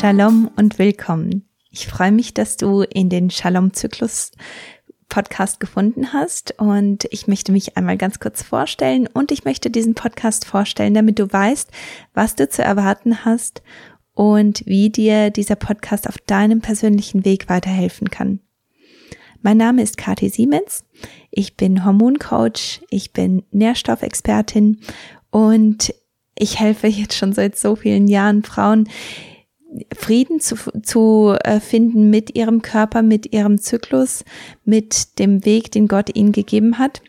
Shalom und willkommen. Ich freue mich, dass du in den Shalom-Zyklus Podcast gefunden hast und ich möchte mich einmal ganz kurz vorstellen und ich möchte diesen Podcast vorstellen, damit du weißt, was du zu erwarten hast und wie dir dieser Podcast auf deinem persönlichen Weg weiterhelfen kann. Mein Name ist Kathi Siemens. Ich bin Hormoncoach, ich bin Nährstoffexpertin und ich helfe jetzt schon seit so vielen Jahren Frauen, Frieden zu, zu äh, finden mit ihrem Körper, mit ihrem Zyklus, mit dem Weg, den Gott ihnen gegeben hat.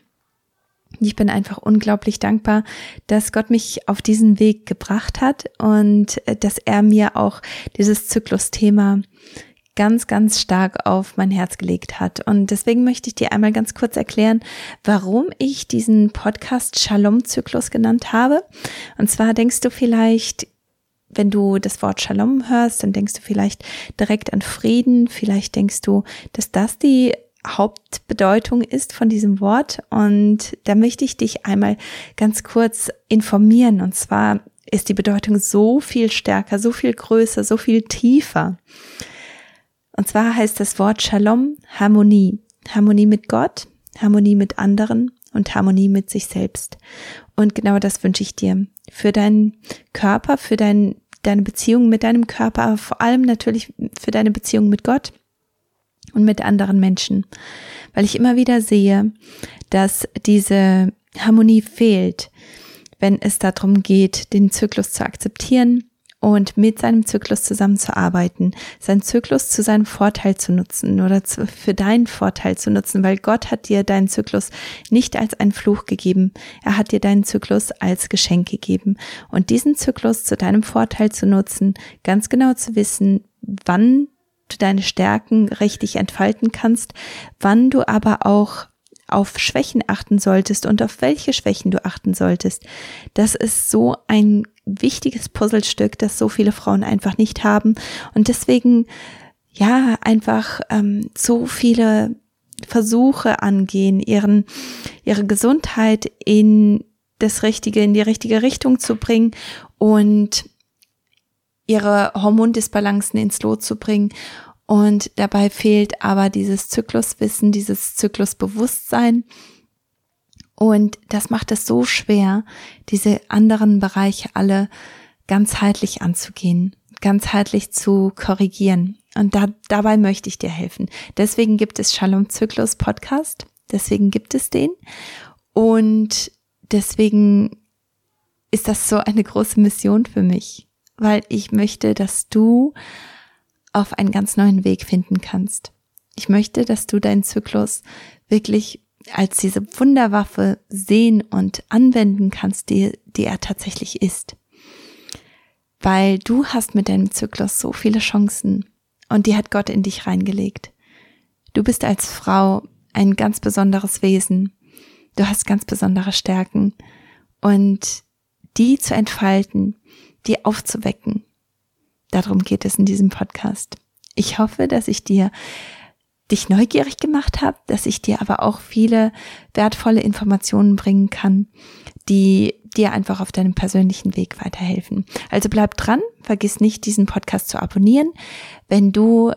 Ich bin einfach unglaublich dankbar, dass Gott mich auf diesen Weg gebracht hat und äh, dass er mir auch dieses Zyklusthema ganz, ganz stark auf mein Herz gelegt hat. Und deswegen möchte ich dir einmal ganz kurz erklären, warum ich diesen Podcast Shalom-Zyklus genannt habe. Und zwar denkst du vielleicht, wenn du das Wort Shalom hörst, dann denkst du vielleicht direkt an Frieden, vielleicht denkst du, dass das die Hauptbedeutung ist von diesem Wort. Und da möchte ich dich einmal ganz kurz informieren. Und zwar ist die Bedeutung so viel stärker, so viel größer, so viel tiefer. Und zwar heißt das Wort Shalom Harmonie. Harmonie mit Gott, Harmonie mit anderen und Harmonie mit sich selbst. Und genau das wünsche ich dir. Für deinen Körper, für dein, deine Beziehung mit deinem Körper, aber vor allem natürlich für deine Beziehung mit Gott und mit anderen Menschen. Weil ich immer wieder sehe, dass diese Harmonie fehlt, wenn es darum geht, den Zyklus zu akzeptieren, und mit seinem Zyklus zusammenzuarbeiten, seinen Zyklus zu seinem Vorteil zu nutzen oder zu, für deinen Vorteil zu nutzen, weil Gott hat dir deinen Zyklus nicht als einen Fluch gegeben, er hat dir deinen Zyklus als Geschenk gegeben. Und diesen Zyklus zu deinem Vorteil zu nutzen, ganz genau zu wissen, wann du deine Stärken richtig entfalten kannst, wann du aber auch auf Schwächen achten solltest und auf welche Schwächen du achten solltest. Das ist so ein wichtiges Puzzlestück, das so viele Frauen einfach nicht haben und deswegen ja einfach ähm, so viele Versuche angehen, ihren ihre Gesundheit in das richtige in die richtige Richtung zu bringen und ihre Hormondisbalancen ins Lot zu bringen und dabei fehlt aber dieses Zykluswissen, dieses Zyklusbewusstsein. Und das macht es so schwer, diese anderen Bereiche alle ganzheitlich anzugehen, ganzheitlich zu korrigieren. Und da, dabei möchte ich dir helfen. Deswegen gibt es Shalom Zyklus Podcast. Deswegen gibt es den. Und deswegen ist das so eine große Mission für mich, weil ich möchte, dass du auf einen ganz neuen Weg finden kannst. Ich möchte, dass du deinen Zyklus wirklich als diese Wunderwaffe sehen und anwenden kannst, die, die er tatsächlich ist. Weil du hast mit deinem Zyklus so viele Chancen und die hat Gott in dich reingelegt. Du bist als Frau ein ganz besonderes Wesen. Du hast ganz besondere Stärken und die zu entfalten, die aufzuwecken, Darum geht es in diesem Podcast. Ich hoffe, dass ich dir dich neugierig gemacht habe, dass ich dir aber auch viele wertvolle Informationen bringen kann, die dir einfach auf deinem persönlichen Weg weiterhelfen. Also bleib dran, vergiss nicht, diesen Podcast zu abonnieren. Wenn du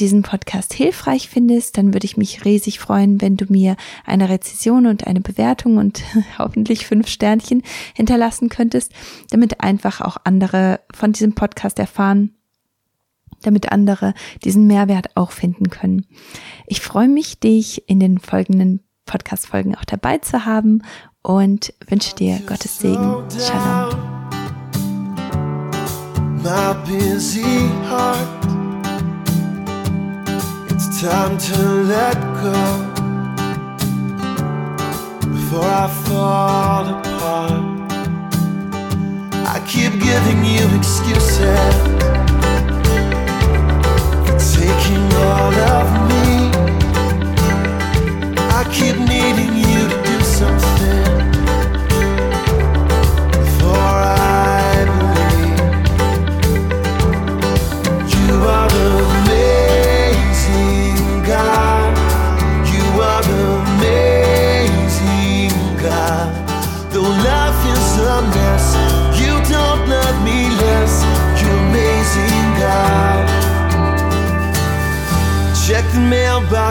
diesen Podcast hilfreich findest, dann würde ich mich riesig freuen, wenn du mir eine Rezession und eine Bewertung und hoffentlich fünf Sternchen hinterlassen könntest, damit einfach auch andere von diesem Podcast erfahren, damit andere diesen Mehrwert auch finden können. Ich freue mich, dich in den folgenden Podcast-Folgen auch dabei zu haben und wünsche dir Gottes Segen. Shalom. My busy heart time to let go before I fall apart. I keep giving you excuses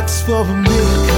for a miracle.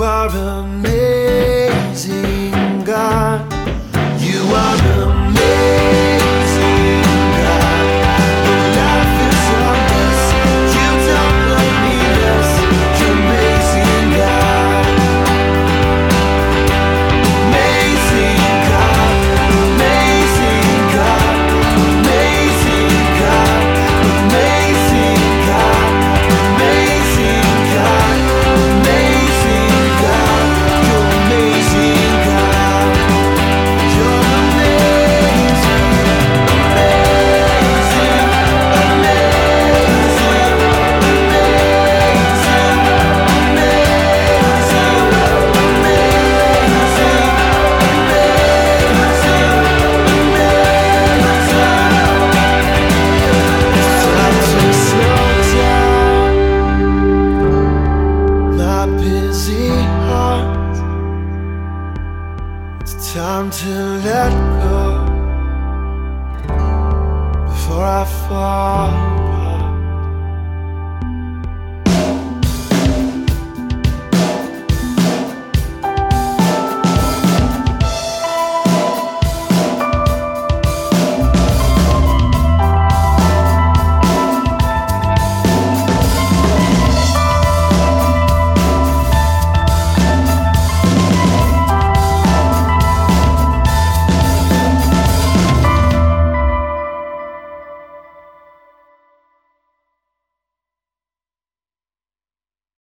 You are amazing, God. You are amazing. time to let go before I fall.